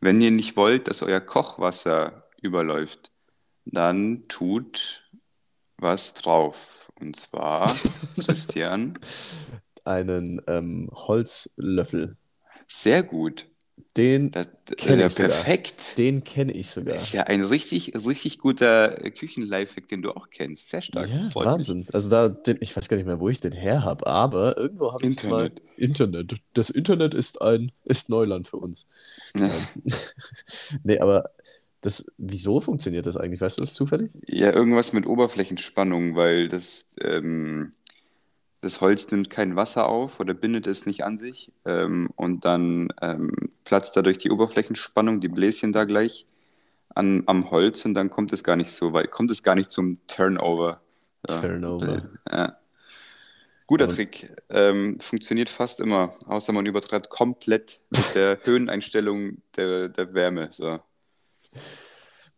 wenn ihr nicht wollt, dass euer Kochwasser überläuft, dann tut was drauf. Und zwar, Christian, Einen ähm, Holzlöffel. sehr gut. Den Das, das Kenn ist ja ich sogar. perfekt. Den kenne ich sogar. Das ist ja ein richtig, richtig guter äh, Küchen-Lifehack, den du auch kennst. Sehr stark. Ja, freut mich. Wahnsinn. Also da, den, ich weiß gar nicht mehr, wo ich den her habe, aber irgendwo habe ich mal. Internet. Das Internet ist ein ist Neuland für uns. Ja. Nee, aber das, wieso funktioniert das eigentlich? Weißt du das zufällig? Ja, irgendwas mit Oberflächenspannung, weil das, ähm, das Holz nimmt kein Wasser auf oder bindet es nicht an sich. Ähm, und dann ähm, platzt dadurch die Oberflächenspannung, die Bläschen da gleich an, am Holz und dann kommt es gar nicht so weit, kommt es gar nicht zum Turnover. Ja, Turnover. Ja. Guter Und- Trick. Ähm, funktioniert fast immer, außer man übertreibt komplett mit der Höheneinstellung der, der Wärme. So.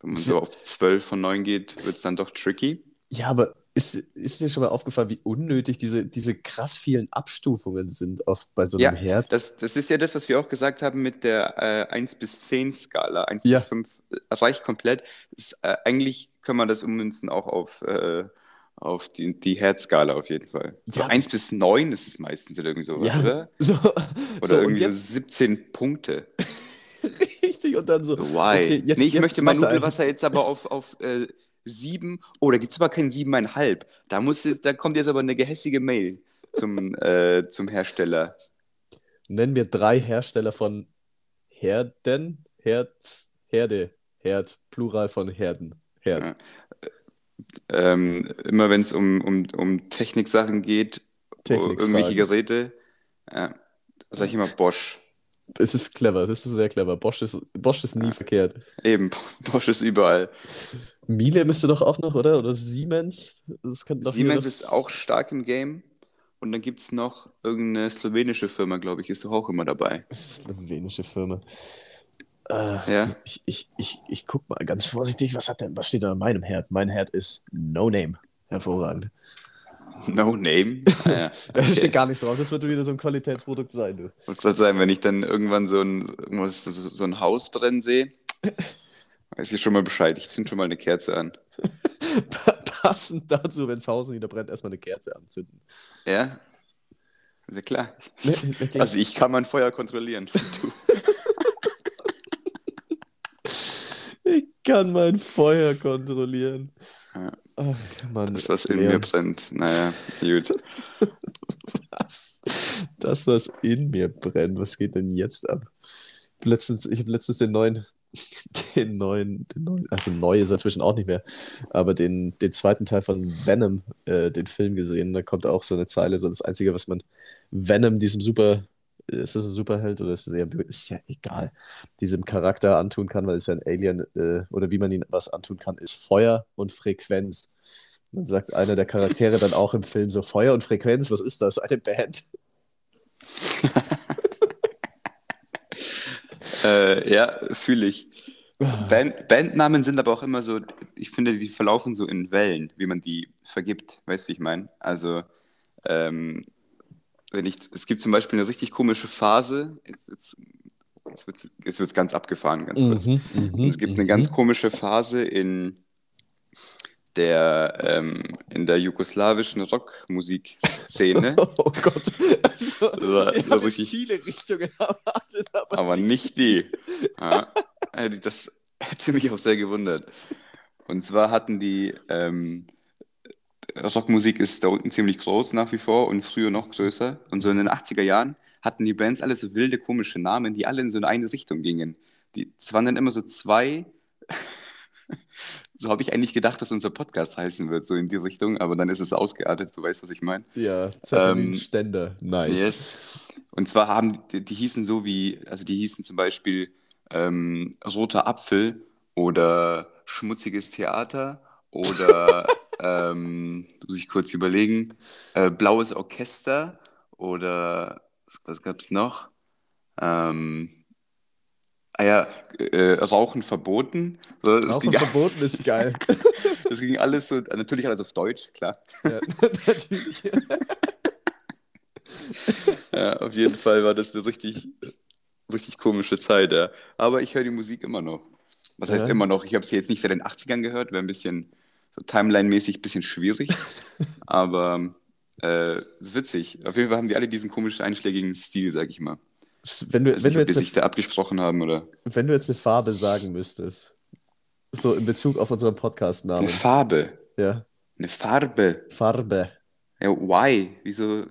Wenn man so auf 12 von 9 geht, wird es dann doch tricky. Ja, aber ist, ist dir schon mal aufgefallen, wie unnötig diese, diese krass vielen Abstufungen sind auf, bei so Ja, einem Herd? Das, das ist ja das, was wir auch gesagt haben mit der äh, 1 bis 10 Skala. 1 Ja. bis 5 reicht komplett. Ist, äh, eigentlich kann man das ummünzen auch auf, äh, auf die, die Herzskala auf jeden Fall. So Ja. 1 bis 9 ist es meistens oder irgendwie sowas, Ja, oder? So, Oder so, irgendwie so 17 Punkte. richtig und dann so. Why? okay, jetzt- nee, ich jetzt möchte mein Wasser Nudelwasser jetzt aber auf, auf äh, 7. Oh, da gibt es aber kein 7,5. Da, muss jetzt, da kommt jetzt aber eine gehässige Mail zum, äh, zum Hersteller. Nenn mir drei Hersteller von Herden, Herz, Herde, Herd, Plural von Herden, Herd. Ja. Ähm, immer wenn es um, um, um Techniksachen geht, irgendwelche Geräte, äh, sage ich immer Bosch. Es ist clever, das ist sehr clever. Bosch ist, Bosch ist nie verkehrt. Eben, Bosch ist überall. Miele müsste doch auch noch, oder? Oder Siemens? Siemens ist auch stark im Game. Und dann gibt es noch irgendeine slowenische Firma, glaube ich, ist doch auch immer dabei. Slowenische Firma. Äh, Ja. Ich, ich, ich, ich guck mal ganz vorsichtig, was hat denn, was steht da an meinem Herd? Mein Herd ist No Name. Hervorragend. No Name. Ah, ja. Da steht gar nichts drauf, das wird wieder so ein Qualitätsprodukt sein, du. Ich gerade sagen, wenn ich dann irgendwann so ein, so, so ein Haus brennen sehe, weiß ich schon mal Bescheid. Ich zünd schon mal eine Kerze an. Passend dazu, wenn das Haus wieder brennt, erstmal eine Kerze anzünden. Ja? Ja klar. Ne, ne, klar. Also ich kann mein Feuer kontrollieren. Du. Ich kann mein Feuer kontrollieren. Ja. Ach, Mann. Das, was in Leon, mir brennt. Naja, gut. Das, das, was in mir brennt, was geht denn jetzt ab? Ich habe letztens, ich hab letztens den neuen, den neuen, den neuen, also neu ist inzwischen auch nicht mehr, aber den, den zweiten Teil von Venom, äh, den Film gesehen. Da kommt auch so eine Zeile, so das Einzige, was man Venom, diesem super, ist das ein Superheld oder ist es eher, bö- ist ja egal, diesem Charakter antun kann, weil es ja ein Alien, äh, oder wie man ihn was antun kann, ist Feuer und Frequenz. Dann sagt einer der Charaktere dann auch im Film so, Feuer und Frequenz, was ist das? Eine Band. Äh, ja, fühle ich. Band, Bandnamen sind aber auch immer so, ich finde, die verlaufen so in Wellen, wie man die vergibt. Weißt du, wie ich meine? Also, ähm, wenn ich, es gibt zum Beispiel eine richtig komische Phase, jetzt, jetzt, jetzt wird es jetzt wird's ganz abgefahren, ganz kurz. Mhm, es gibt eine ganz komische Phase in der, ähm, in der jugoslawischen Rockmusikszene, Oh Gott. Also, so haben jetzt richtig- viele Richtungen erwartet, aber aber nicht die. Ja, äh, das hätte mich auch sehr gewundert. Und zwar hatten die, ähm, Rockmusik ist da unten ziemlich groß nach wie vor und früher noch größer. Und so in den 80er Jahren hatten die Bands alle so wilde, komische Namen, die alle in so eine Richtung gingen. Die, es waren dann immer so zwei. So habe ich eigentlich gedacht, dass unser Podcast heißen wird, so in die Richtung, aber dann ist es ausgeartet, du weißt, was ich meine. ja, Zeppelin Ähm, Ständer. Nice. Yes. Und zwar haben die, die hießen so wie, also die hießen zum Beispiel ähm, Roter Apfel oder Schmutziges Theater oder ähm, muss ich kurz überlegen, äh, Blaues Orchester oder was gab es noch? Ähm, ah ja, äh, Rauchen verboten. So, Das, Rauchen ging, verboten ist geil. das ging alles so, natürlich alles auf Deutsch, klar. ja, natürlich. Ja, auf jeden Fall war das eine richtig, richtig komische Zeit, ja. Aber ich höre die Musik immer noch. Was heißt Ja. immer noch? Ich habe sie jetzt nicht seit den 80ern gehört, wäre ein bisschen so Timeline-mäßig ein bisschen schwierig. Aber äh, ist witzig. Auf jeden Fall haben die alle diesen komischen einschlägigen Stil, sag ich mal. Wenn du, weiß wenn, nicht, du ob die jetzt sich da abgesprochen haben oder. eine, wenn du jetzt eine Farbe sagen müsstest, so in Bezug auf unseren Eine Podcast-Namen, Farbe. ja, Eine Farbe. Farbe. Ja, why? Wieso,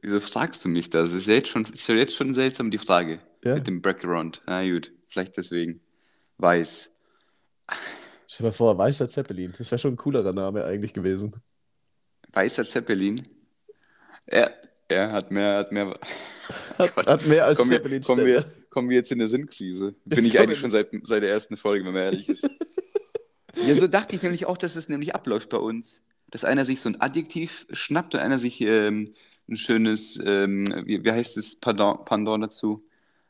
wieso fragst du mich das? Ist ja jetzt schon, ist ja jetzt schon seltsam, die Frage. Ja. Mit dem Background. Na gut, vielleicht deswegen. Weiß. Stell dir mal vor, Weißer Zeppelin. Das wäre schon ein coolerer Name eigentlich gewesen. Weißer Zeppelin. Er, er hat mehr, hat mehr. Hat, Gott. hat mehr als Kommen wir, Zeppelin kommen, wir, kommen wir jetzt in eine Sinnkrise? Bin ich eigentlich wir- schon seit, seit der ersten Folge, wenn man ehrlich ist. ja, so dachte ich nämlich auch, dass es nämlich abläuft bei uns. Dass einer sich so ein Adjektiv schnappt und einer sich ähm, ein schönes, ähm, wie, wie heißt es, Pardon, Pendant dazu?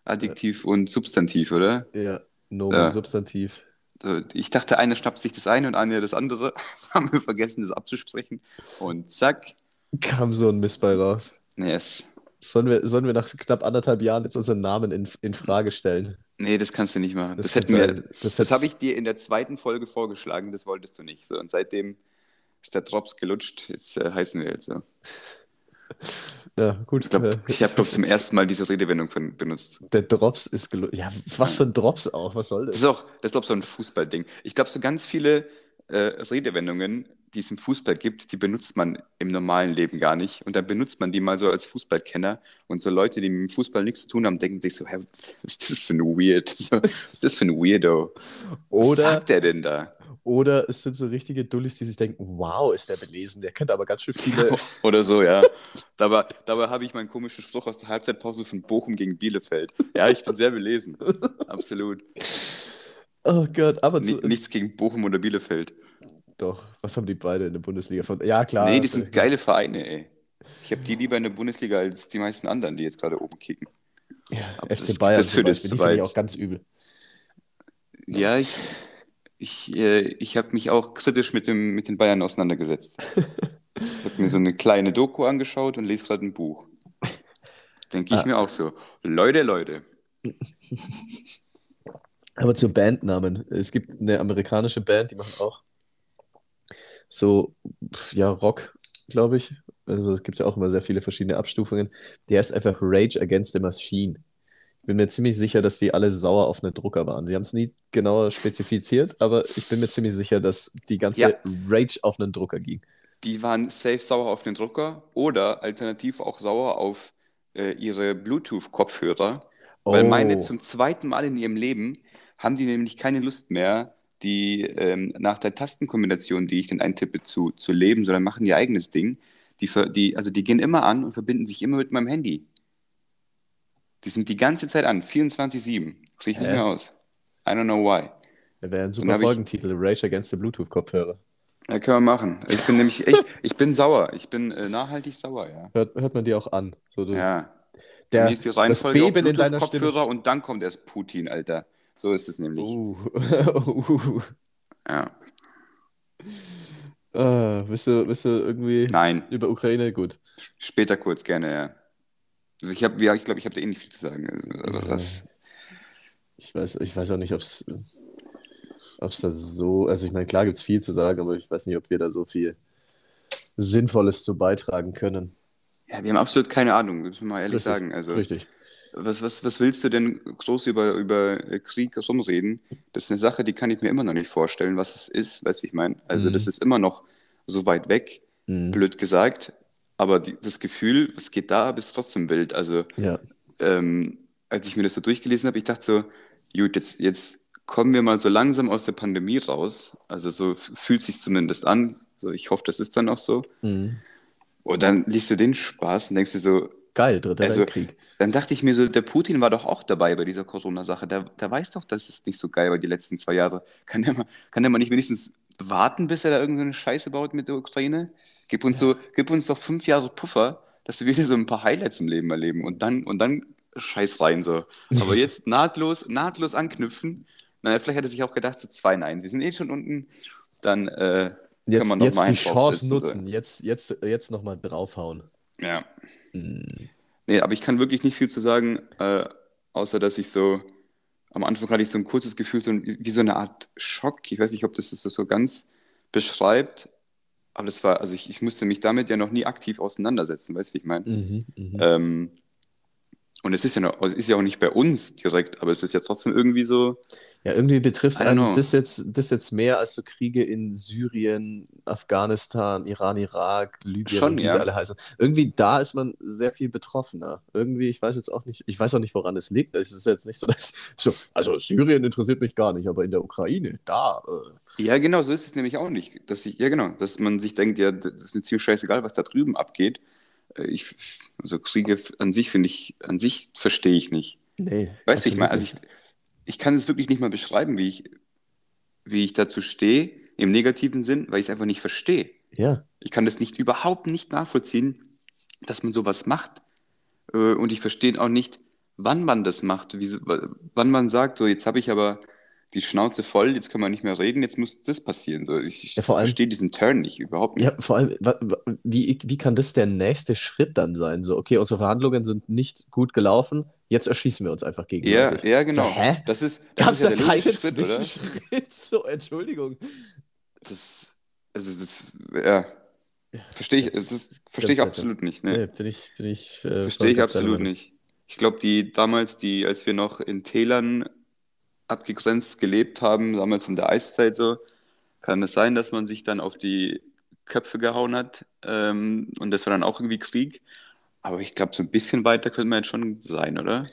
Adjektiv und Substantiv, oder? Ja, Nomen, Ja. Substantiv. So, Ich dachte, einer schnappt sich das eine und einer das andere. haben wir vergessen, das abzusprechen. Und zack. Kam so ein Mist bei raus. Yes. Sollen wir, sollen wir nach knapp anderthalb Jahren jetzt unseren Namen in, in Frage stellen? Nee, das kannst du nicht machen. Das, Das hätten wir. Das das habe ich dir in der zweiten Folge vorgeschlagen, das wolltest du nicht. So, und seitdem ist der Drops gelutscht. Jetzt äh, heißen wir jetzt so. Ja, gut. Ich glaube, äh, ich habe zum ersten Mal diese Redewendung von, benutzt. Der Drops ist gelungen. Ja, was für ein Drops auch? Was soll Das das? ist auch, das ist glaube so ein Fußballding. Ich glaube, so ganz viele äh, Redewendungen, die es im Fußball gibt, die benutzt man im normalen Leben gar nicht. Und dann benutzt man die mal so als Fußballkenner. Und so Leute, die mit dem Fußball nichts zu tun haben, denken sich so, hä, was ist das für ein Weird? Was ist das für ein Weirdo? Was Oder, sagt der denn da? oder es sind so richtige Dullis, die sich denken, wow, ist der belesen. Der kennt aber ganz schön viele. Oder so, ja. Dabei, dabei habe ich meinen komischen Spruch aus der Halbzeitpause von Bochum gegen Bielefeld. Ja, ich bin sehr belesen. Absolut. Oh Gott, aber zu, nichts gegen Bochum oder Bielefeld. Doch, was haben die beide in der Bundesliga von? Ja, klar. nee, die sind geile Vereine, ey. Ich habe die lieber in der Bundesliga als die meisten anderen, die jetzt gerade oben kicken. Aber FC das- Bayern das die finde ich auch ganz übel. Ja, ich, ich, äh, ich habe mich auch kritisch mit, dem, mit den Bayern auseinandergesetzt. Ich habe mir so eine kleine Doku angeschaut und lese gerade ein Buch. Denke ich Ah. mir auch so. Leute, Leute. Aber zu Bandnamen. Es gibt eine amerikanische Band, die machen auch so, ja, Rock, glaube ich. Also es gibt ja auch immer sehr viele verschiedene Abstufungen. Der heißt einfach Rage Against the Machine. Ich bin mir ziemlich sicher, dass die alle sauer auf einen Drucker waren. Sie haben es nie genauer spezifiziert, aber ich bin mir ziemlich sicher, dass die ganze Ja. Rage auf einen Drucker ging. Die waren safe sauer auf den Drucker oder alternativ auch sauer auf äh, ihre Bluetooth-Kopfhörer. Weil meine Oh. zum zweiten Mal in ihrem Leben haben die nämlich keine Lust mehr, die ähm, nach der Tastenkombination, die ich dann eintippe, zu, zu leben, sondern machen ihr eigenes Ding. Die, die, also die gehen immer an und verbinden sich immer mit meinem Handy. Die sind die ganze Zeit an, 24-7. Kriege ich nicht Hä? mehr aus. I don't know why. Das wäre ein super hab ich- Folgentitel, Rage Against the Bluetooth-Kopfhörer. Ja, können wir machen. Ich bin nämlich echt, ich bin sauer. Ich bin äh, nachhaltig sauer, ja. Hört, hört man dir auch an. So, du, Ja. der, die das Beben in deiner Stimme. Bluetooth-Kopfhörer und dann kommt erst Putin, Alter. So ist es nämlich. Uh. uh. Ja. Ah, willst du, willst du irgendwie Nein, über Ukraine? Gut. später kurz gerne, ja. Also ich habe, ja, ich glaube, ich habe da eh nicht viel zu sagen. Also, das, Ich weiß, ich weiß auch nicht, ob es da so, also ich meine, klar gibt es viel zu sagen, aber ich weiß nicht, ob wir da so viel Sinnvolles zu beitragen können. ja, wir haben absolut keine Ahnung, müssen wir mal ehrlich Richtig, sagen. Also, Richtig. Was, was, was willst du denn groß über, über Krieg rumreden? Das ist eine Sache, die kann ich mir immer noch nicht vorstellen, was es ist, weißt du, wie ich meine? Also, Mhm. das ist immer noch so weit weg, Mhm. blöd gesagt, aber die, das Gefühl, was geht da ab, ist trotzdem wild. Also, Ja. ähm, als ich mir das so durchgelesen habe, ich dachte so, gut, jetzt, jetzt kommen wir mal so langsam aus der Pandemie raus. Also so fühlt sich zumindest an. So, ich hoffe, das ist dann auch so. Mhm. Und dann liest du den Spaß und denkst dir so, Geil, Dritter Also- Weltkrieg. dann dachte ich mir so, der Putin war doch auch dabei bei dieser Corona-Sache. Der, der weiß doch, dass es nicht so geil war die letzten zwei Jahre. Kann der mal, kann der mal nicht wenigstens warten, bis er da irgendeine Scheiße baut mit der Ukraine? Gib uns so, gib uns doch fünf Jahre Puffer, dass wir wieder so ein paar Highlights im Leben erleben und dann, und dann scheiß rein so. Aber jetzt nahtlos, nahtlos anknüpfen. Naja, vielleicht hat er sich auch gedacht, so 2-1. Wir sind eh schon unten. Dann äh, Jetzt, man noch jetzt mal die Chance draufsetzen, so. nutzen. Jetzt, jetzt, jetzt nochmal draufhauen. Ja. Mhm. Nee, aber ich kann wirklich nicht viel zu sagen, äh, außer dass ich so, am Anfang hatte ich so ein kurzes Gefühl, so ein, wie so eine Art Schock. Ich weiß nicht, ob das das so ganz beschreibt, aber das war, also ich, ich musste mich damit ja noch nie aktiv auseinandersetzen, weißt du, wie ich meine? Mhm, mhm. Ähm, und es ist ja, noch, ist ja auch nicht bei uns direkt, aber es ist ja trotzdem irgendwie so. Ja, irgendwie betrifft einen das jetzt, das jetzt mehr als so Kriege in Syrien, Afghanistan, Iran, Irak, Libyen, Schon, wie ja. sie alle heißen. Irgendwie da ist man sehr viel betroffener. Irgendwie, ich weiß jetzt auch nicht, ich weiß auch nicht, woran es liegt. Es ist jetzt nicht so, dass, so, also Syrien interessiert mich gar nicht, aber in der Ukraine, da, äh, Ja, genau, so ist es nämlich auch nicht. Dass ich, ja, genau, dass man sich denkt, ja, das ist mir ziemlich scheißegal, was da drüben abgeht. Ich, also Kriege an sich finde ich, an sich verstehe ich nicht. nee. Weißt du, ich meine, also ich, ich kann es wirklich nicht mal beschreiben, wie ich, wie ich dazu stehe, im negativen Sinn, weil ich es einfach nicht verstehe. Ja, Ich kann das nicht überhaupt nicht nachvollziehen, dass man sowas macht. Äh, Und ich verstehe auch nicht, wann man das macht, wie, wann man sagt, so jetzt habe ich aber die Schnauze voll, jetzt kann man nicht mehr reden, jetzt muss das passieren. So, ich ich Ja, verstehe diesen Turn nicht, überhaupt nicht. Ja, vor allem, wie, wie kann das der nächste Schritt dann sein? So, okay, unsere Verhandlungen sind nicht gut gelaufen, jetzt erschießen wir uns einfach Ja, gegenseitig. ja, genau. So, hä? Das ist, das Gab ist es ja da keinen? Zwischenschritt? So, Entschuldigung. Das, also das, ja, verstehe ich, verstehe ich absolut nicht. Ne? Nee, bin ich, bin ich. Äh, Verstehe ich absolut nicht. Ich glaube, die damals, die, als wir noch in Tälern abgegrenzt gelebt haben, damals in der Eiszeit so, kann es sein, dass man sich dann auf die Köpfe gehauen hat. Ähm, und das war dann auch irgendwie Krieg. Aber ich glaube, so ein bisschen weiter könnte man jetzt schon sein, oder?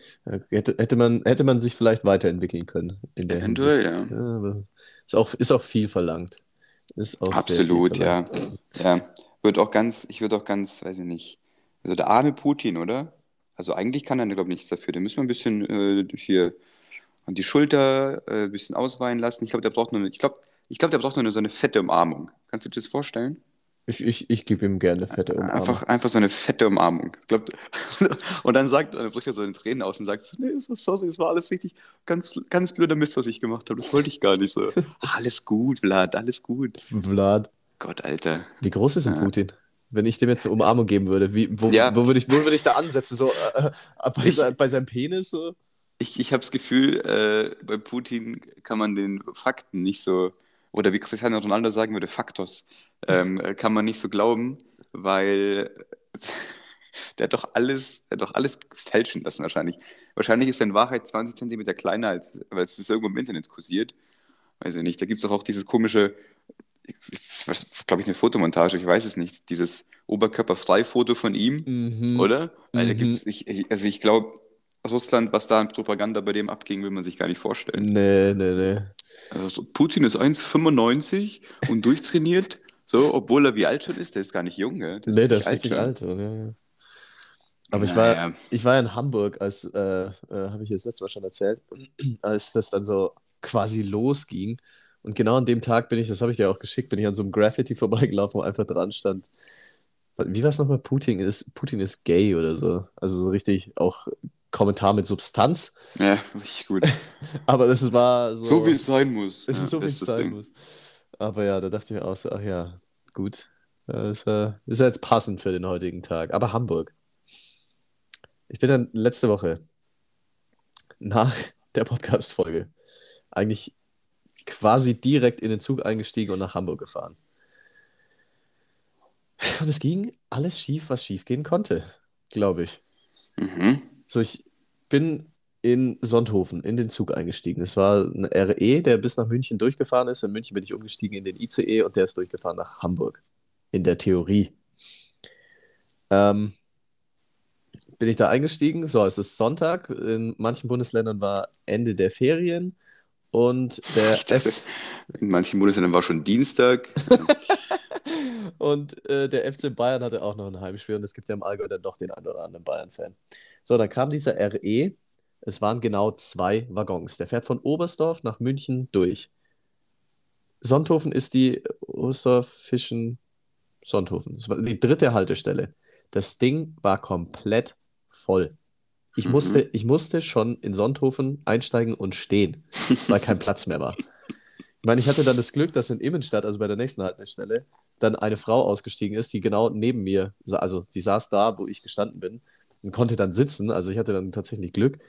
Hätte, hätte, man, hätte man sich vielleicht weiterentwickeln können in der Eventuell, Hinsicht. ja. Ja, ist auch, ist auch viel verlangt. Ist auch Absolut, viel ja. verlangt. Ja. Wird auch ganz, ich würde auch ganz, weiß ich nicht. Also der arme Putin, oder? Also eigentlich kann er, glaube ich, nichts dafür. Den müssen wir ein bisschen äh, hier an die Schulter äh, ein bisschen ausweinen lassen. Ich glaube, der braucht nur eine, ich glaube, ich glaube, der braucht nur so eine fette Umarmung. Kannst du dir das vorstellen? Ich, ich, ich gebe ihm gerne eine fette Umarmung. Einfach, einfach so eine fette Umarmung. Ich glaub, und dann sagt, dann bricht er so in Tränen aus und sagt so, nee, so, sorry, es war alles richtig, ganz, ganz blöder Mist, was ich gemacht habe. Das wollte ich gar nicht so. alles gut, Vlad, alles gut. Vlad, Gott, Alter. wie groß ist denn Ja. Putin? Wenn ich dem jetzt eine Umarmung geben würde, wie, wo, Ja. wo würde ich, wo würde ich da ansetzen? So äh, äh, bei, Ich- bei seinem Penis? So? Ich, ich habe das Gefühl, äh, bei Putin kann man den Fakten nicht so, oder wie Cristiano Ronaldo sagen würde, Faktos, ähm, äh, kann man nicht so glauben, weil der hat doch alles, der hat doch alles fälschen lassen wahrscheinlich. Wahrscheinlich ist er in Wahrheit 20 Zentimeter kleiner, als, weil es ist irgendwo im Internet kursiert. Weiß ich nicht. Da gibt es doch auch dieses komische, glaube ich, eine Fotomontage, ich weiß es nicht, dieses Oberkörperfrei-Foto von ihm. Mhm. Oder? Da Mhm. ich- also ich glaube, Russland, was da an Propaganda bei dem abging, will man sich gar nicht vorstellen. Nee, nee, nee. Also so, Putin ist 1,95 und durchtrainiert, so, obwohl er wie alt schon ist, der ist gar nicht jung, gell? Der Nee, das ist richtig schon. alt. Ja, ja. Aber ich war, ich war in Hamburg, als, äh, äh, habe ich das letzte Mal schon erzählt, als das dann so quasi losging. Und genau an dem Tag bin ich, das habe ich dir auch geschickt, bin ich an so einem Graffiti vorbeigelaufen, wo einfach dran stand, wie war es nochmal? Putin ist, Putin ist gay oder so. Also so richtig auch Kommentar mit Substanz. Ja, richtig gut. Aber das war so. So wie es sein muss. Es ist so, wie es sein Ding. muss. Aber ja, da dachte ich mir auch so, ach ja, gut. Das ist, äh, ist ja jetzt passend für den heutigen Tag. Aber Hamburg. Ich bin dann letzte Woche nach der Podcast-Folge eigentlich quasi direkt in den Zug eingestiegen und nach Hamburg gefahren. Und es ging alles schief, was schief gehen konnte, glaube ich. Mhm. So, ich bin in Sonthofen in den Zug eingestiegen. Es war ein RE, der bis nach München durchgefahren ist. In München bin ich umgestiegen in den ICE und der ist durchgefahren nach Hamburg. In der Theorie. Ähm, bin ich da eingestiegen. So, es ist Sonntag. In manchen Bundesländern war Ende der Ferien. Und der Ich dachte, F in manchen Bundesländern war schon Dienstag. Und äh, der FC Bayern hatte auch noch ein Heimspiel und es gibt ja im Allgäu dann doch den einen oder anderen Bayern-Fan. So, dann kam dieser RE. Es waren genau zwei Waggons. Der fährt von Oberstdorf nach München durch. Sonthofen ist die Oberstdorf, Fischen, Sonthofen. Das war die dritte Haltestelle. Das Ding war komplett voll. Ich Mhm. musste, ich musste schon in Sonthofen einsteigen und stehen, weil kein Platz mehr war. Ich meine, ich hatte dann das Glück, dass in Immenstadt, also bei der nächsten Haltestelle, dann eine Frau ausgestiegen ist, die genau neben mir, also die saß da, wo ich gestanden bin und konnte dann sitzen. Also ich hatte dann tatsächlich Glück.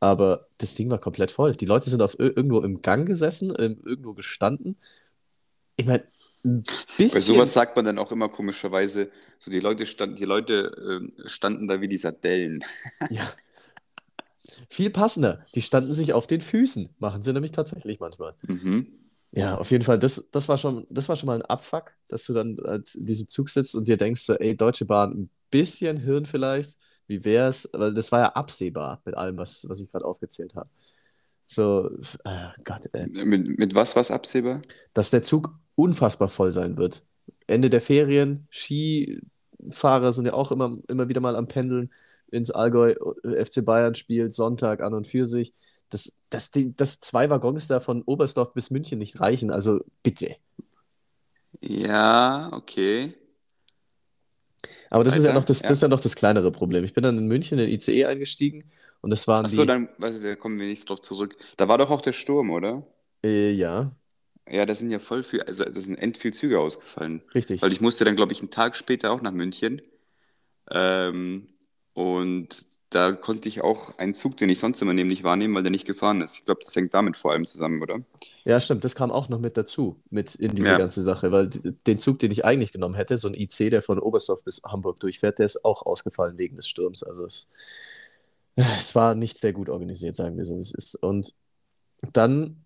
aber das Ding war komplett voll. Die Leute sind auf ir- irgendwo im Gang gesessen, irgendwo gestanden. Ich meine, ein Bei bisschen. sowas sagt man dann auch immer komischerweise, so die Leute standen, die Leute ähm, standen da wie die Sardellen. Ja. Viel passender. Die standen sich auf den Füßen. Machen sie nämlich tatsächlich manchmal. Mhm. Ja, auf jeden Fall, das, das war schon, das war schon mal ein Abfuck, dass du dann in diesem Zug sitzt und dir denkst, ey, Deutsche Bahn, ein bisschen Hirn vielleicht, wie wär's? Weil das war ja absehbar mit allem, was, was ich gerade aufgezählt habe. So, äh, Gott, ey. Mit, mit was was absehbar? Dass der Zug unfassbar voll sein wird. Ende der Ferien, Skifahrer sind ja auch immer, immer wieder mal am Pendeln ins Allgäu, äh, FC Bayern spielt Sonntag an und für sich. Dass, dass, die, dass zwei Waggons da von Oberstdorf bis München nicht reichen, also bitte. Ja, okay. Aber das ist ja Weiter? noch das, Ja. das ist ja noch das kleinere Problem. Ich bin dann in München in den ICE eingestiegen und das waren Achso, die. dann da kommen wir nicht drauf zurück. Da war doch auch der Sturm, oder? Äh, ja, Ja, da sind ja voll viel, also da sind end viel Züge ausgefallen. richtig. Weil ich musste dann, glaube ich, einen Tag später auch nach München. Ähm, und da konnte ich auch einen Zug, den ich sonst immer nehme, nicht wahrnehmen, weil der nicht gefahren ist. Ich glaube, das hängt damit vor allem zusammen, oder? Ja, stimmt, das kam auch noch mit dazu, mit in diese Ja. ganze Sache, weil den Zug, den ich eigentlich genommen hätte, so ein IC, der von Oberstdorf bis Hamburg durchfährt, der ist auch ausgefallen wegen des Sturms. Also es, es war nicht sehr gut organisiert, sagen wir so, wie es ist. Und dann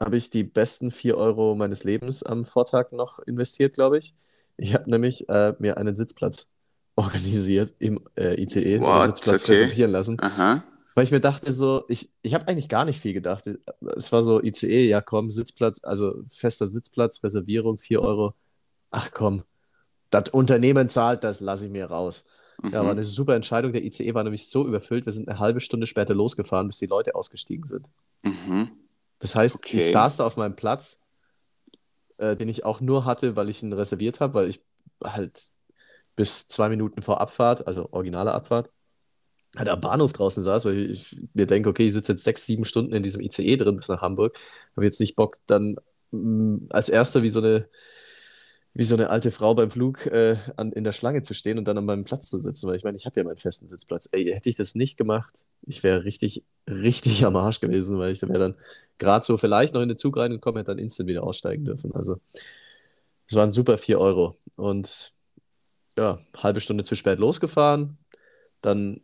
habe ich die besten 4 Euro meines Lebens am Vortag noch investiert, glaube ich. Ich habe nämlich äh, mir einen Sitzplatz organisiert im äh, ICE, What? Sitzplatz Okay. reservieren lassen. Aha. Weil ich mir dachte so, ich, ich habe eigentlich gar nicht viel gedacht. Es war so ICE, ja komm, Sitzplatz, also fester Sitzplatz, Reservierung, 4 Euro. Ach komm, das Unternehmen zahlt, das lasse ich mir raus. Ja, war Mhm. eine super Entscheidung. Der ICE war nämlich so überfüllt, wir sind eine halbe Stunde später losgefahren, bis die Leute ausgestiegen sind. Mhm. Das heißt, ich Okay. saß da auf meinem Platz, äh, den ich auch nur hatte, weil ich ihn reserviert habe, weil ich halt bis zwei Minuten vor Abfahrt, also originale Abfahrt, halt am Bahnhof draußen saß, weil ich mir denke, okay, ich sitze jetzt sechs, sieben Stunden in diesem ICE drin bis nach Hamburg, habe jetzt nicht Bock, dann mh, als Erster wie so eine, wie so eine alte Frau beim Flug äh, an, in der Schlange zu stehen und dann an meinem Platz zu sitzen, weil ich meine, ich habe ja meinen festen Sitzplatz. Ey, hätte ich das nicht gemacht, ich wäre richtig, richtig am Arsch gewesen, weil ich wäre dann gerade so vielleicht noch in den Zug reingekommen, hätte dann instant wieder aussteigen dürfen. Also, es waren super 4 Euro. Und ja, halbe Stunde zu spät losgefahren. Dann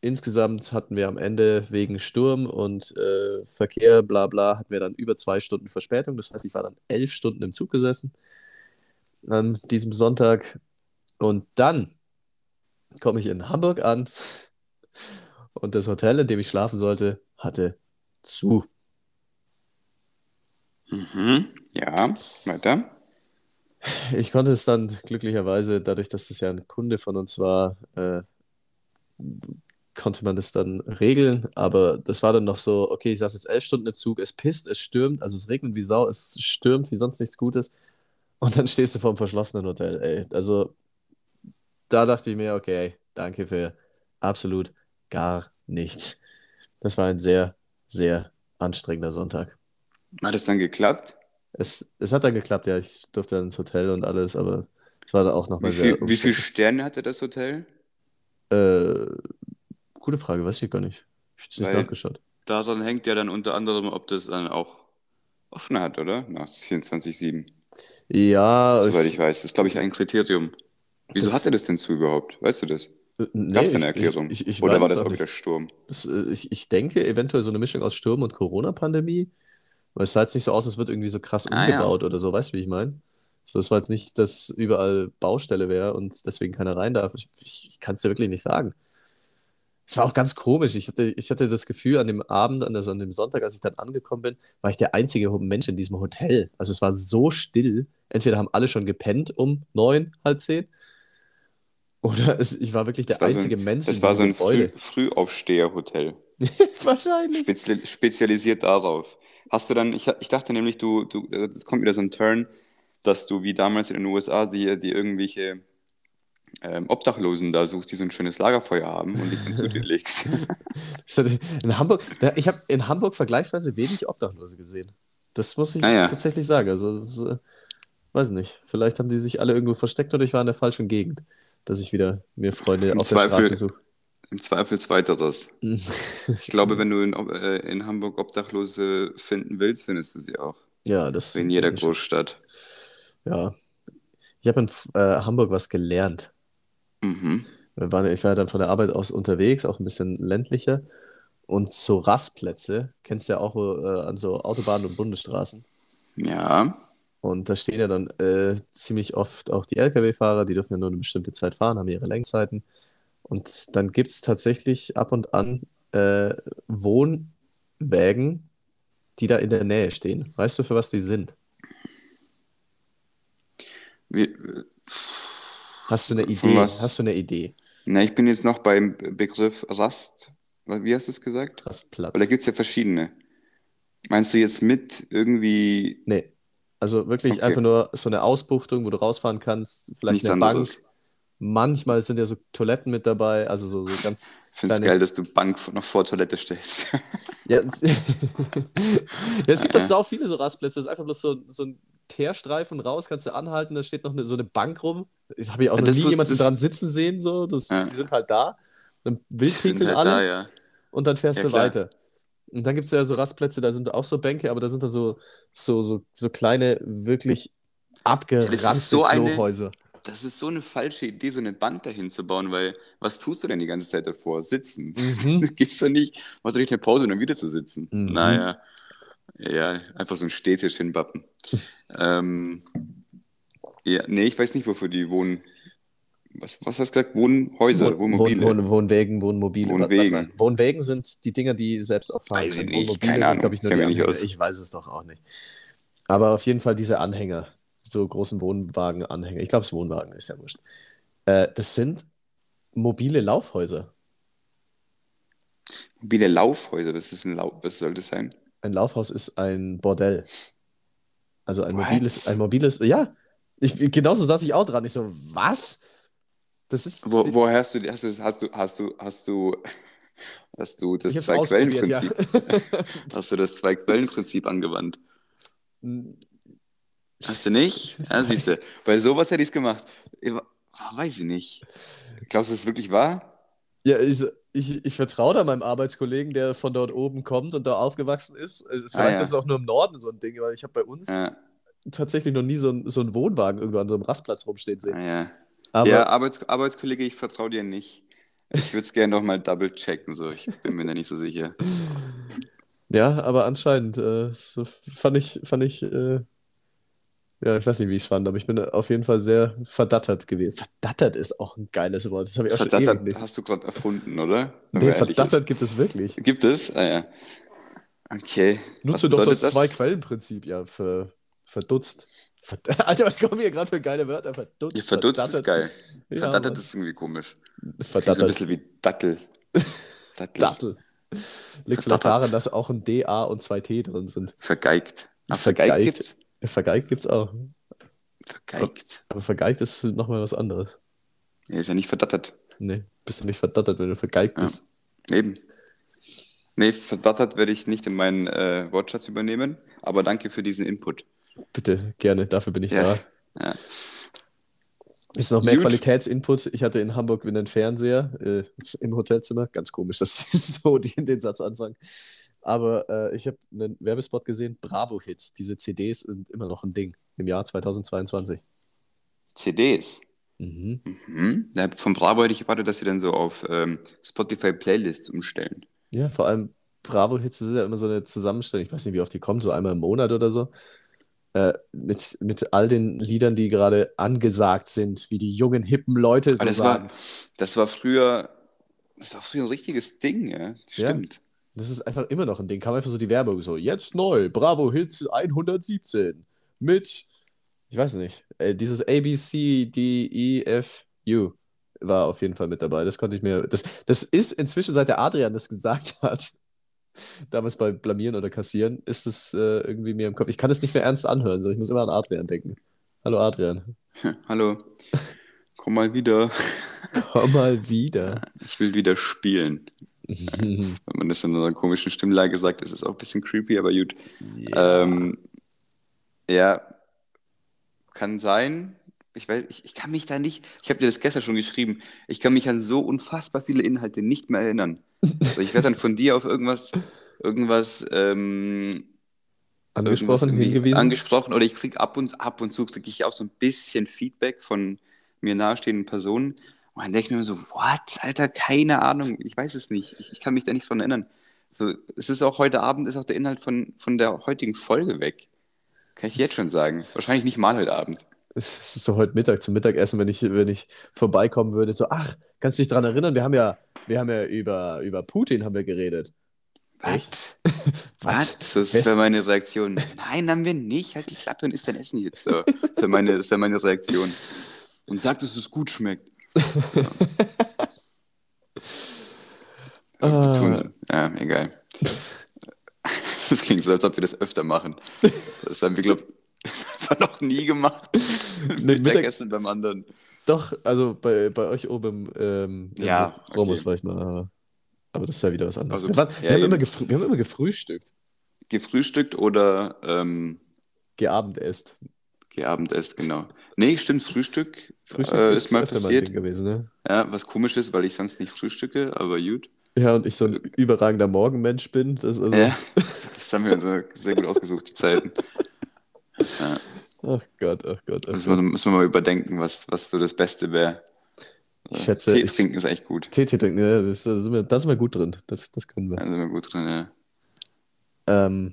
insgesamt hatten wir am Ende wegen Sturm und äh, Verkehr, bla bla, hatten wir dann über zwei Stunden Verspätung. Das heißt, ich war dann elf Stunden im Zug gesessen an diesem Sonntag. Und dann komme ich in Hamburg an und das Hotel, in dem ich schlafen sollte, hatte zu. Mhm. Ja, weiter. Ich konnte es dann glücklicherweise, dadurch, dass das ja ein Kunde von uns war, äh, konnte man das dann regeln. Aber das war dann noch so, okay, ich saß jetzt elf Stunden im Zug, es pisst, es stürmt, also es regnet wie Sau, es stürmt wie sonst nichts Gutes. Und dann stehst du vor einem verschlossenen Hotel, ey. Also da dachte ich mir, okay, danke für absolut gar nichts. Das war ein sehr, sehr anstrengender Sonntag. Hat es dann geklappt? Es, es hat dann geklappt, ja. Ich durfte dann ins Hotel und alles, aber es war dann auch nochmal sehr viel, wie viele. Sterne hatte das Hotel? Äh, gute Frage, weiß ich gar nicht. Ich hab's nicht Weil nachgeschaut. daran hängt ja dann unter anderem, ob das dann auch offen hat, oder? Nach 24/7. Ja, Soweit ich, ich weiß. Das ist, glaube ich, ein Kriterium. Wieso das, hatte das denn zu überhaupt? Weißt du das? äh, Gab nee, es da eine Erklärung? ich, ich Oder war es das auch auch wieder. Sturm? Äh, ich, ich denke eventuell so eine Mischung aus Sturm und Corona-Pandemie. Weil es sah jetzt nicht so aus, als wird irgendwie so krass Ah ja. umgebaut oder so, weißt du, wie ich meine? So, es war jetzt nicht, dass überall Baustelle wäre und deswegen keiner rein darf. Ich, ich, ich kann es dir wirklich nicht sagen. Es war auch ganz komisch. Ich hatte, ich hatte das Gefühl, an dem Abend, an, also an dem Sonntag, als ich dann angekommen bin, war ich der einzige Mensch in diesem Hotel. Also es war so still. Entweder haben alle schon gepennt um neun, halb zehn, oder es, ich war wirklich der war so einzige ein, Mensch das in war diesem so ein Früh. Frühaufsteher-Hotel. Wahrscheinlich. Spezi spezialisiert darauf. Hast du dann, ich, ich dachte nämlich, du, du, es kommt wieder so ein Turn, dass du wie damals in den USA die, die irgendwelche ähm, Obdachlosen da suchst, die so ein schönes Lagerfeuer haben und dich dann zu dir legst. In Hamburg, ja, ich habe in Hamburg vergleichsweise wenig Obdachlose gesehen. Das muss ich Naja, tatsächlich sagen. Also, das, äh, weiß nicht. Vielleicht haben die sich alle irgendwo versteckt oder ich war in der falschen Gegend, dass ich wieder mir Freunde im auf der Straße suche. Im Zweifel zweiteres. Ich glaube, wenn du in, äh, in Hamburg Obdachlose finden willst, findest du sie auch. Ja, das Wie in jeder. Großstadt. Ja. Ich habe in äh, Hamburg was gelernt. Mhm. Wir waren, ich war dann von der Arbeit aus unterwegs, auch ein bisschen ländlicher. Und so Rastplätze, kennst du ja auch äh, an so Autobahnen und Bundesstraßen. Ja. Und da stehen ja dann äh, ziemlich oft auch die Lkw-Fahrer, die dürfen ja nur eine bestimmte Zeit fahren, haben ihre Lenkzeiten. Und dann gibt es tatsächlich ab und an äh, Wohnwägen, die da in der Nähe stehen. Weißt du, für was die sind? Wie, Hast du eine Idee? was? Hast du eine Idee? na, ich bin jetzt noch beim Begriff Rast. Wie hast du es gesagt? Rastplatz. Weil da gibt es ja verschiedene. Meinst du jetzt mit irgendwie Nee. Also wirklich Okay. einfach nur so eine Ausbuchtung, wo du rausfahren kannst, vielleicht nichts eine Bank. Manchmal sind ja so Toiletten mit dabei, also so, so ganz Ich finde es geil, dass du Bank noch vor Toilette stellst. Ja, ja es gibt doch Ja. sau viele so Rastplätze. Das ist einfach bloß so, so ein Teerstreifen raus, kannst du anhalten, da steht noch eine, so eine Bank rum. Ich habe ja auch Ja, noch das nie jemanden das- dran sitzen sehen, so. Das, Ja. Die sind halt da. Dann wildpinkeln halt alle da, ja. und dann fährst Ja, du weiter. Und dann gibt es ja so Rastplätze, da sind auch so Bänke, aber da sind dann so, so, so, so kleine, wirklich abgeranzte so eine- Klohäuser. Das ist so eine falsche Idee, so eine Band dahin zu bauen, weil was tust du denn die ganze Zeit davor? Sitzen. Mhm. Du gehst doch nicht, machst doch nicht eine Pause und dann wieder zu sitzen. Mhm. Naja, ja, einfach so ein Stehtisch hinbappen. ähm, ja, nee, ich weiß nicht, wofür die wohnen. Was, was hast du gesagt? Wohnhäuser, Wohn, Wohnmobile. Wohn, Wohn, Wohnwägen, Wohnmobile. Wohnwägen. Wohnwägen sind die Dinger, die selbst auch fahren Weiß ich nicht, Wohnmobile keine sind, Ahnung, ich, mich nicht. Ich weiß es doch auch nicht. Aber auf jeden Fall diese Anhänger, so großen Wohnwagen-Anhänger. Ich glaube, es Wohnwagen ist ja wurscht. Äh, das sind mobile Laufhäuser. Mobile Laufhäuser, was, ist ein Lau was soll das sein? Ein Laufhaus ist ein Bordell. Also ein What? mobiles, ein mobiles, ja. Ich, genauso saß ich auch dran. Ich so, was? Das ist. Wo, woher hast du, hast du, hast du, hast du, hast du, hast du das ausprobiert, ja. Zwei-Quellen-Prinzip, hast du das Zwei-Quellen-Prinzip angewandt? Hast du nicht? Ja, siehst du. Bei sowas hätte ich es gemacht. Ich, weiß ich nicht. Glaubst du, das ist wirklich wahr? Ja, ich, ich, ich vertraue da meinem Arbeitskollegen, der von dort oben kommt und da aufgewachsen ist. Also vielleicht Ah, ja. ist es auch nur im Norden so ein Ding, weil ich habe bei uns Ja, tatsächlich noch nie so, ein, so einen Wohnwagen irgendwo an so einem Rastplatz rumstehen sehen. ah, ja. Aber ja Arbeits Arbeitskollege, ich vertraue dir nicht. Ich würde es gerne noch mal double checken, so. Ich bin mir da nicht so sicher. ja, aber anscheinend äh, so fand ich, fand ich, äh, ja, ich weiß nicht, wie ich es fand, aber ich bin auf jeden Fall sehr verdattert gewesen. Verdattert ist auch ein geiles Wort. Das habe ich auch schon ewig Verdattert nicht. hast du gerade erfunden, oder? Wenn Nee, verdattert gibt es wirklich. ist. Gibt es? Ah ja. Okay. Nutze doch bedeutet das Zwei-Quellen-Prinzip, ja, für verdutzt. Verd Alter, was kommen hier gerade für geile Wörter? Verdutzt. Ja, verdutzt ist geil. Ja, Verdattert Mann. ist irgendwie komisch. Klingt so ein Verdattert. bisschen wie Dattel. Dattel. Dattel. Liegt vielleicht Verdattert. daran, dass auch ein D, A und zwei T drin sind. Vergeigt. Ach, Vergeigt. vergeigt gibt's? Vergeigt gibt's auch. Vergeigt. Aber vergeigt ist nochmal was anderes. Er ist ja nicht verdattert. Nee, bist du nicht verdattert, wenn du vergeigt Ja. bist. Eben. Nee, verdattert werde ich nicht in meinen äh, Wortschatz übernehmen, aber danke für diesen Input. Bitte, gerne, dafür bin ich Ja. da. Ja. Ist noch mehr Gut. Qualitätsinput. Ich hatte in Hamburg einen Fernseher äh, im Hotelzimmer. Ganz komisch, dass sie so die, den Satz anfangen. Aber äh, ich habe einen Werbespot gesehen, Bravo Hits. Diese CDs sind immer noch ein Ding im Jahr 2022. CDs. Mhm. Mhm. Ja, von Bravo hätte ich erwartet, dass sie dann so auf ähm, Spotify-Playlists umstellen. Ja, vor allem Bravo Hits ist ja immer so eine Zusammenstellung. Ich weiß nicht, wie oft die kommen, so einmal im Monat oder so. Äh, mit, mit all den Liedern, die gerade angesagt sind, wie die jungen, hippen Leute so das sagen. war, das war früher, das war früher ein richtiges Ding, ja. Stimmt. Das ist einfach immer noch ein Ding. Kam einfach so die Werbung so, jetzt neu, Bravo Hits 117 mit, ich weiß nicht, äh, dieses A, B, C, D, E, F, U war auf jeden Fall mit dabei. Das konnte ich mir, das, das ist inzwischen, seit der Adrian das gesagt hat, damals bei Blamieren oder Kassieren, ist es äh, irgendwie mir im Kopf. Ich kann es nicht mehr ernst anhören, so ich muss immer an Adrian denken. Hallo Adrian. Hallo. Komm mal wieder. Komm mal wieder. Ich will wieder spielen. Wenn man das in einer komischen Stimmlage sagt, ist es auch ein bisschen creepy, aber gut. Ja. Ähm, ja, kann sein. ich weiß, ich, ich kann mich da nicht, ich habe dir das gestern schon geschrieben, ich kann mich an so unfassbar viele Inhalte nicht mehr erinnern. Also ich werde dann von dir auf irgendwas, irgendwas, ähm, Angesprochen, hingewiesen? angesprochen oder ich kriege ab und ab und zu kriege ich auch so ein bisschen Feedback von mir nahestehenden Personen. Und dann denke ich mir so, what, Alter, keine Ahnung, ich weiß es nicht. Ich, ich kann mich da nicht dran erinnern. So, es ist auch heute Abend, ist auch der Inhalt von, von der heutigen Folge weg. Kann ich jetzt schon sagen. Wahrscheinlich nicht mal heute Abend. Es ist so heute Mittag zum Mittagessen, wenn ich, wenn ich vorbeikommen würde, so, ach, kannst du dich daran erinnern? Wir haben ja, wir haben ja über, über Putin haben wir geredet. Was? Was? Das Wer ist- wäre meine Reaktion. Nein, haben wir nicht. Halt die Klappe und isst dein Essen jetzt. So. Das wäre meine, das wär meine Reaktion. Und sag, dass es gut schmeckt. Ja. Ah. Sie. Ja, egal. Das klingt so, als ob wir das öfter machen. Das haben wir, glaube ich, noch nie gemacht. Nee, Mittag- Mittagessen beim anderen. Doch, also bei, bei euch oben im, ähm, im Ja, Romus okay. war ich mal, aber, aber das ist ja wieder was anderes. Also, wir, waren, ja, wir, haben immer wir haben immer gefrühstückt, Gefrühstückt oder ähm, geabendesst. geabendesst, genau. Nee, stimmt, Frühstück, Frühstück äh, ist ist mal passiert. Ding gewesen, ne? Ja, was komisch ist, weil ich sonst nicht frühstücke, aber gut. Ja, und ich so ein überragender Morgenmensch bin. Das also, Ja, das haben wir uns sehr gut ausgesucht, die Zeiten. Ja, Ach Gott, ach Gott, ach müssen, wir, müssen wir mal überdenken, was, was so das Beste wäre. Ich schätze, Tee ich- trinken ist echt gut. Tee, Tee trinken, ja, das, da, sind wir, da sind wir gut drin. Das, das können wir. Da sind wir gut drin, ja. Ähm,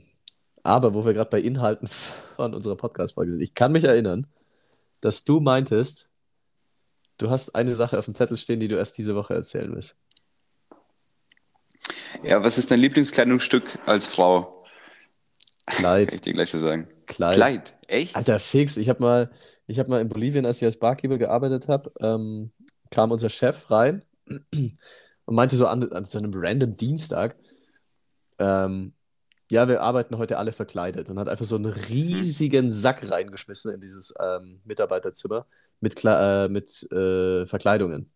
aber wo wir gerade bei Inhalten von unserer Podcast-Folge sind, ich kann mich erinnern, dass du meintest, du hast eine Sache auf dem Zettel stehen, die du erst diese Woche erzählen willst. Ja, was ist dein Lieblingskleidungsstück als Frau? Kann Kleid, ich dir gleich so sagen. Kleid. Kleid, echt? Alter, fix. Ich habe mal, ich hab mal in Bolivien, als ich als Barkeeper gearbeitet habe, ähm, kam unser Chef rein und meinte so an, an so einem random Dienstag, ähm, ja, wir arbeiten heute alle verkleidet und hat einfach so einen riesigen Sack reingeschmissen in dieses ähm, Mitarbeiterzimmer mit, Kla äh, mit äh, Verkleidungen.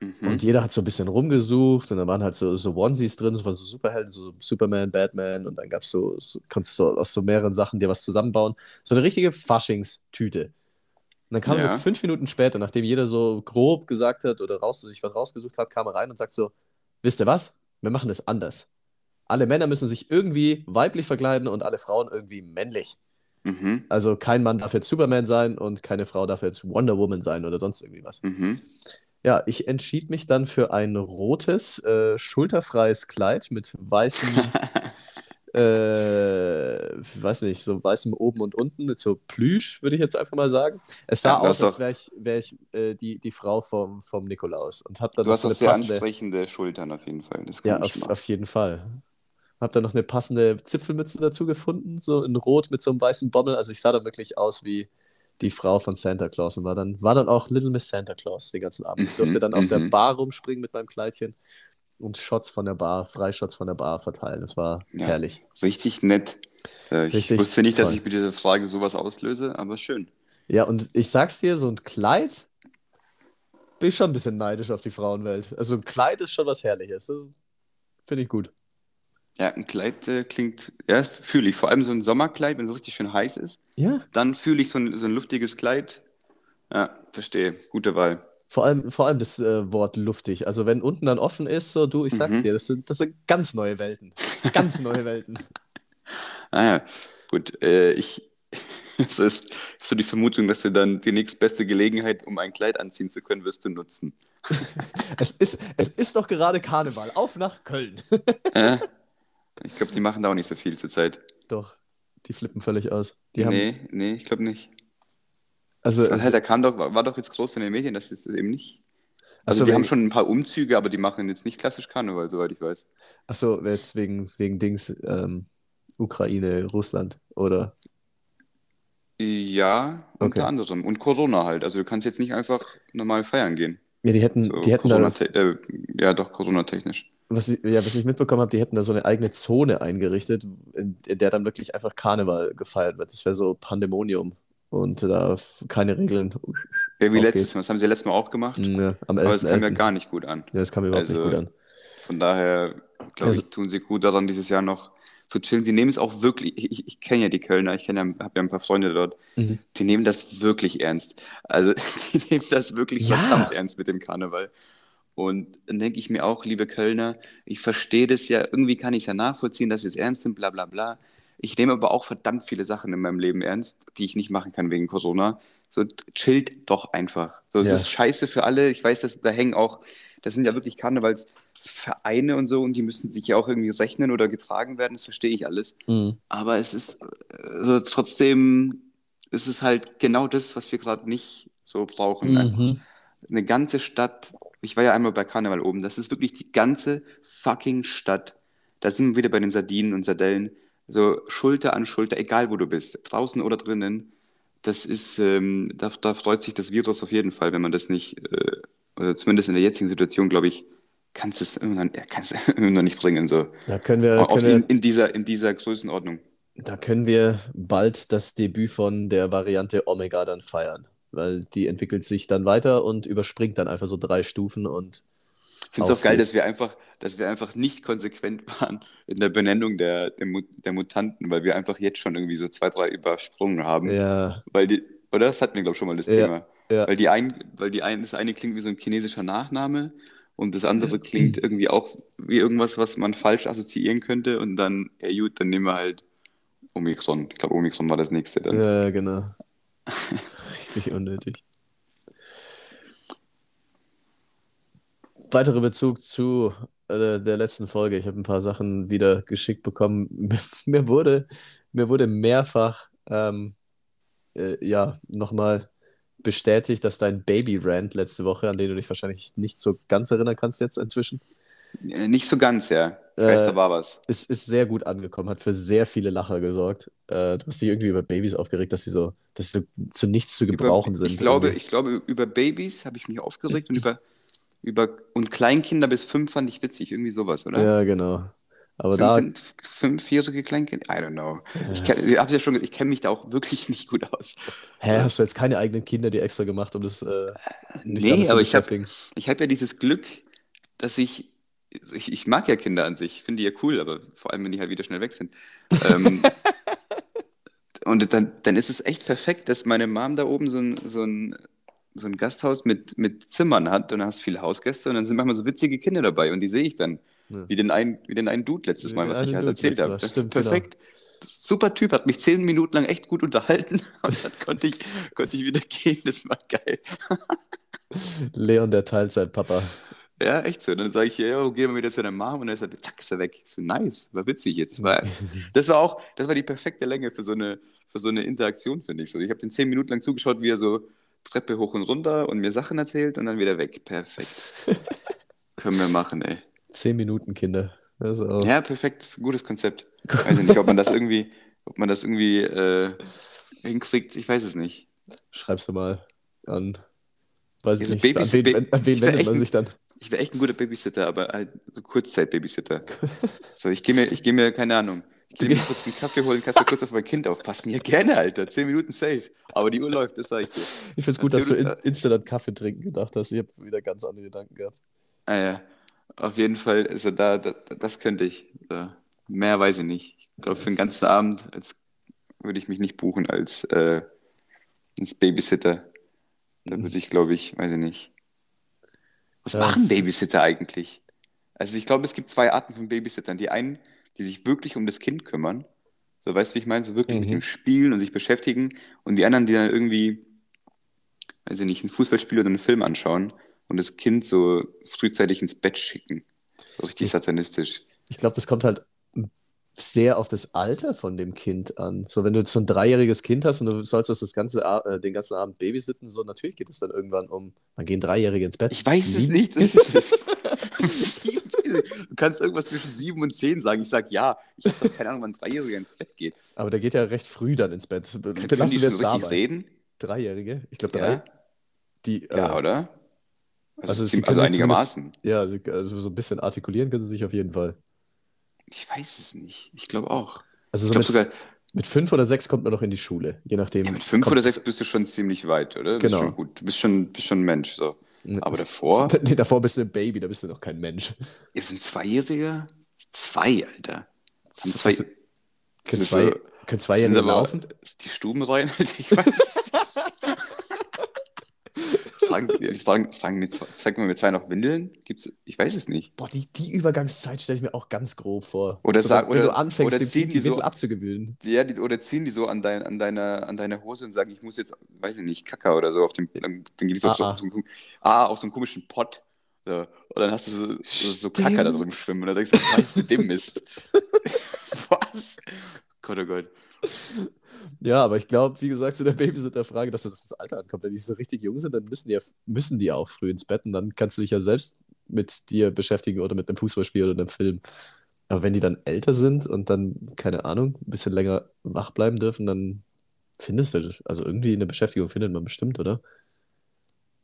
Mhm. Und jeder hat so ein bisschen rumgesucht und dann waren halt so, so Onesies drin, so von so Superhelden, so Superman, Batman und dann gab es so, so, konntest du aus so mehreren Sachen dir was zusammenbauen. So eine richtige Faschingstüte. Und dann kam Ja. so fünf Minuten später, nachdem jeder so grob gesagt hat oder raus, sich was rausgesucht hat, kam er rein und sagt so, wisst ihr was? Wir machen das anders. Alle Männer müssen sich irgendwie weiblich verkleiden und alle Frauen irgendwie männlich. Mhm. Also kein Mann darf jetzt Superman sein und keine Frau darf jetzt Wonder Woman sein oder sonst irgendwie was. Mhm. Ja, ich entschied mich dann für ein rotes, äh, schulterfreies Kleid mit weißem, äh, weiß nicht, so weißem oben und unten mit so Plüsch, würde ich jetzt einfach mal sagen. Es sah Ja, aus, als wäre ich, wär ich äh, die, die Frau vom, vom Nikolaus und hab dann Du noch hast auch eine sehr passende, ansprechende Schultern auf jeden Fall. Ja, auf, auf jeden Fall. Hab dann noch eine passende Zipfelmütze dazu gefunden, so in Rot mit so einem weißen Bommel. Also ich sah dann wirklich aus wie die Frau von Santa Claus und war dann, war dann auch Little Miss Santa Claus den ganzen Abend. Ich Mhm, durfte dann auf der mhm. Bar rumspringen mit meinem Kleidchen und Shots von der Bar, Freishots von der Bar verteilen. Das war Ja. herrlich. Richtig nett. Äh, Ich Richtig wusste nicht, dass toll. ich mit dieser Frage sowas auslöse, aber schön. Ja, und ich sag's dir, so ein Kleid, bin ich schon ein bisschen neidisch auf die Frauenwelt. Also ein Kleid ist schon was Herrliches. Finde ich gut. Ja, ein Kleid äh, klingt, ja, fühle ich. Vor allem so ein Sommerkleid, wenn es so richtig schön heiß ist. Ja. Dann fühle ich so ein, so ein luftiges Kleid. Ja, verstehe. Gute Wahl. Vor allem, vor allem das äh, Wort luftig. Also wenn unten dann offen ist, so du, ich sag's Mhm. dir, das sind, das sind ganz neue Welten. Ganz neue Welten. Ah ja, gut. Äh, ich das ist so die Vermutung, dass du dann die nächstbeste Gelegenheit, um ein Kleid anziehen zu können, wirst du nutzen. Es ist, es ist doch gerade Karneval. Auf nach Köln. Äh, ich glaube, die machen da auch nicht so viel zurzeit. Doch, die flippen völlig aus. Die haben, nee, nee, ich glaube nicht. also, Das halt, da kam doch, war, doch jetzt groß in den Medien, das ist es eben nicht. Also Achso, die haben schon ein paar Umzüge, aber die machen jetzt nicht klassisch Karneval, soweit ich weiß. achso, jetzt wegen, wegen Dings, ähm, Ukraine, Russland oder. Ja, unter Okay. anderem. Und Corona halt. Also du kannst jetzt nicht einfach normal feiern gehen. Ja, die hätten, So die hätten Corona äh, ja, doch, Corona-technisch. Was ich, ja, was ich mitbekommen habe, die hätten da so eine eigene Zone eingerichtet, in, in der dann wirklich einfach Karneval gefeiert wird. Das wäre so Pandemonium. Und da keine Regeln. Ja, wie letztes. Mal. Das haben sie letztes Mal auch gemacht. Ja, am aber es kam ja 11.11.. gar nicht gut an. Ja, das kam mir überhaupt Also, nicht gut an. Von daher, glaube Also- ich, tun sie gut daran, dieses Jahr noch zu chillen. Die nehmen es auch wirklich, ich, ich kenne ja die Kölner, ich kenne ja, habe ja ein paar Freunde dort, Mhm. die nehmen das wirklich ernst. Also die nehmen das wirklich Ja. verdammt ernst mit dem Karneval. Und dann denke ich mir auch, liebe Kölner, ich verstehe das ja, irgendwie kann ich es ja nachvollziehen, dass sie es ernst nimmt, bla bla bla. Ich nehme aber auch verdammt viele Sachen in meinem Leben ernst, die ich nicht machen kann wegen Corona. So chillt doch einfach. So, es Ja. ist scheiße für alle. Ich weiß, dass da hängen auch, das sind ja wirklich Karnevalsvereine und so und die müssen sich ja auch irgendwie rechnen oder getragen werden, das verstehe ich alles. Mhm. Aber es ist äh, so trotzdem, ist es halt genau das, was wir gerade nicht so brauchen. Mhm. eine ganze Stadt. Ich war ja einmal bei Karneval oben. Das ist wirklich die ganze fucking Stadt. Da sind wir wieder bei den Sardinen und Sardellen. So Schulter an Schulter, egal wo du bist, draußen oder drinnen. Das ist, ähm, da, da freut sich das Virus auf jeden Fall, wenn man das nicht, äh, oder zumindest in der jetzigen Situation, glaube ich, kannst es irgendwann, ja, kannst es irgendwann nicht bringen. So. Da können wir, können in, in, dieser, in dieser Größenordnung. da können wir bald das Debüt von der Variante Omega dann feiern. Weil die entwickelt sich dann weiter und überspringt dann einfach so drei Stufen und Ich finde es auch geil, dass wir einfach, dass wir einfach nicht konsequent waren in der Benennung der, der, der Mutanten, weil wir einfach jetzt schon irgendwie so zwei, drei übersprungen haben. ja, Weil die, oder das hatten wir, glaube ich, schon mal das Ja, Thema. ja. Weil die ein, weil die ein, das eine klingt wie so ein chinesischer Nachname und das andere klingt irgendwie auch wie irgendwas, was man falsch assoziieren könnte. Und dann, ja gut, dann nehmen wir halt Omikron. Ich glaube, Omikron war das nächste dann. ja, genau. Richtig unnötig. Weiterer Bezug zu äh, der letzten Folge. Ich habe ein paar Sachen wieder geschickt bekommen. Mir, mir wurde, mir wurde mehrfach ähm, äh, ja, nochmal bestätigt, dass dein Baby-Rant letzte Woche, an den du dich wahrscheinlich nicht so ganz erinnern kannst jetzt inzwischen, Äh, Nicht so ganz, ja. Ich weiß, Äh, war was. ist, ist sehr gut angekommen, hat für sehr viele Lacher gesorgt. Äh, du hast dich irgendwie über Babys aufgeregt, dass sie so, dass sie so zu nichts zu gebrauchen über, sind. Ich glaube, irgendwie. ich glaube, über Babys habe ich mich aufgeregt und über, über und Kleinkinder bis fünf fand ich witzig, irgendwie sowas, oder? Ja, genau. Aber Fünf, da, sind fünfjährige Kleinkinder? I don't know. Ich, ich habe ja schon gesagt, ich kenne mich da auch wirklich nicht gut aus. hä, hast du jetzt keine eigenen Kinder, die extra gemacht, um das äh, nicht Nee, aber ich habe ich hab ja dieses Glück, dass ich, ich, ich mag ja Kinder an sich, finde die ja cool, aber vor allem, wenn die halt wieder schnell weg sind. Ähm, und dann, dann ist es echt perfekt, dass meine Mom da oben so ein, so ein, so ein Gasthaus mit, mit Zimmern hat und dann hast du viele Hausgäste und dann sind manchmal so witzige Kinder dabei und die sehe ich dann. Ja. Wie den einen, wie den einen Dude letztes Wie Mal, was ich halt Dude erzählt habe. Das- stimmt, genau. Perfekt. Super Typ, hat mich zehn Minuten lang echt gut unterhalten und dann konnte ich, konnte ich wieder gehen. Das war geil. Leon, der Teilzeitpapa. Ja, echt so. Dann sage ich, ja, gehen wir wieder zu deiner Mom und dann ist er, zack, ist er weg. Ich so, nice, war witzig jetzt. War, das war auch, das war die perfekte Länge für so eine, für so eine Interaktion, finde ich. So, ich habe den zehn Minuten lang zugeschaut, wie er so Treppe hoch und runter und mir Sachen erzählt und dann wieder weg. Perfekt. Können wir machen, ey. Zehn Minuten, Kinder. Ist auch, Ja, perfekt, ist gutes Konzept. Weiß ich nicht, ob man das irgendwie, ob man das irgendwie äh, hinkriegt, ich weiß es nicht. Schreibst du mal an. Weiß ich Also nicht. Babys- an wen, an, wen wendet man sich dann? Ich wäre echt ein guter Babysitter, aber halt so Kurzzeit-Babysitter. So, ich gehe mir, ich gehe mir, keine Ahnung, ich gehe mir kurz einen Kaffee holen, kannst du kurz auf mein Kind aufpassen? Ja, gerne, Alter. Zehn Minuten safe. Aber die Uhr läuft, das sag ich dir. Ich finde es gut, dass du in, instant an Kaffee trinken gedacht hast. Ich habe wieder ganz andere Gedanken gehabt. Ah, ja. Auf jeden Fall, also da, da das könnte ich. Da, mehr weiß ich nicht. Ich glaube, für den ganzen Abend würde ich mich nicht buchen als, äh, als Babysitter. Da würde ich, glaube ich, weiß ich nicht. Was Ja. machen Babysitter eigentlich? Also ich glaube, es gibt zwei Arten von Babysittern. Die einen, die sich wirklich um das Kind kümmern. So, weißt du, wie ich meine? So wirklich mit Mhm. dem Spielen und sich beschäftigen. Und die anderen, die dann irgendwie, weiß ich nicht, ein Fußballspiel oder einen Film anschauen und das Kind so frühzeitig ins Bett schicken. So richtig satanistisch. Ich glaube, das kommt halt sehr auf das Alter von dem Kind an. So, wenn du jetzt so ein dreijähriges Kind hast und du sollst das, das ganze, äh, den ganzen Abend babysitten, so natürlich geht es dann irgendwann um, wann gehen Dreijährige ins Bett? Ich weiß es Sieben? nicht. Das ist es. Sieben- du kannst irgendwas zwischen sieben und zehn sagen. Ich sag ja. Ich habe keine Ahnung, wann ein Dreijähriger ins Bett geht. Aber der geht ja recht früh dann ins Bett. Belassen die wir es richtig dabei. reden? Dreijährige? Ich glaube drei. Ja, Die, ja äh, oder? Also, also sie ziem- können also sich einigermaßen. ja, sie, also so ein bisschen artikulieren können sie sich auf jeden Fall. Ich weiß es nicht. Ich glaube auch. Also Ich so glaube mit, sogar, mit fünf oder sechs kommt man noch in die Schule, je nachdem. ja, mit fünf oder sechs bist du schon ziemlich weit, oder? Genau. Bist schon gut. Du bist schon, bist schon ein Mensch. So. Ja. Aber davor, Nee, davor bist du ein Baby, da bist du noch kein Mensch. ist ein Zweijähriger? Zwei, Alter. Haben zwei, Können zwei, so- können Zweijährige aber laufen? die Stuben rein? Ich weiß. Tragen, tragen, tragen, mit, zeig mal mit zwei noch Windeln? Gibt's, ich weiß es nicht. Boah, die, die Übergangszeit stelle ich mir auch ganz grob vor. Oder so, sag- wenn, oder- du anfängst, oder ziehen die so- abzugewöhnen. Ja, die, oder ziehen die so an, dein, an, deiner, an deiner Hose und sagen, ich muss jetzt, weiß ich nicht, Kacker oder so auf dem, dann, dann geht es auf, so, Ah, ah. auf so einen, ah, auf so einen komischen Pott. So. Und dann hast du so, so, so Kacker da drin schwimmen und dann denkst du, was ist mit dem Mist? was? Gott, oh Gott. Ja, aber ich glaube, wie gesagt, zu der Babysitter-Frage, dass das das Alter ankommt. Wenn die so richtig jung sind, dann müssen die ja müssen die auch früh ins Bett und dann kannst du dich ja selbst mit dir beschäftigen oder mit einem Fußballspiel oder einem Film. Aber wenn die dann älter sind und dann, keine Ahnung, ein bisschen länger wach bleiben dürfen, dann findest du, also irgendwie eine Beschäftigung findet man bestimmt, oder?